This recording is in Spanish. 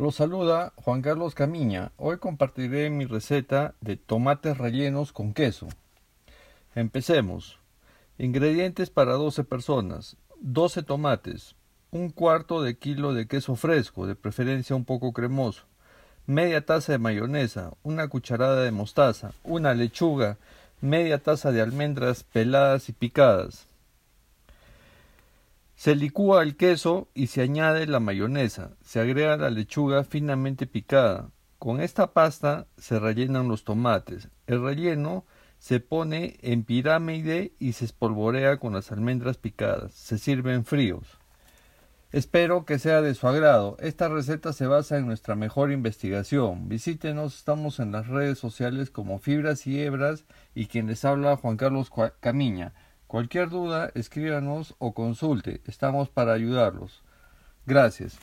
Los saluda Juan Carlos Camiña. Hoy compartiré mi receta de tomates rellenos con queso. Empecemos. Ingredientes para 12 personas. 12 tomates. Un cuarto de kilo de queso fresco, de preferencia un poco cremoso. Media taza de mayonesa. Una cucharada de mostaza. Una lechuga. Media taza de almendras peladas y picadas se licúa el queso y se añade la mayonesa. Se agrega la lechuga finamente picada. Con esta pasta se rellenan los tomates. El relleno se pone en pirámide y se espolvorea con las almendras picadas. Se sirven fríos. Espero que sea de su agrado. Esta receta se basa en nuestra mejor investigación. Visítenos, estamos en las redes sociales como Fibras y Hebras y quien les habla Juan Carlos Camiña. Cualquier duda, escríbanos o consulte. Estamos para ayudarlos. Gracias.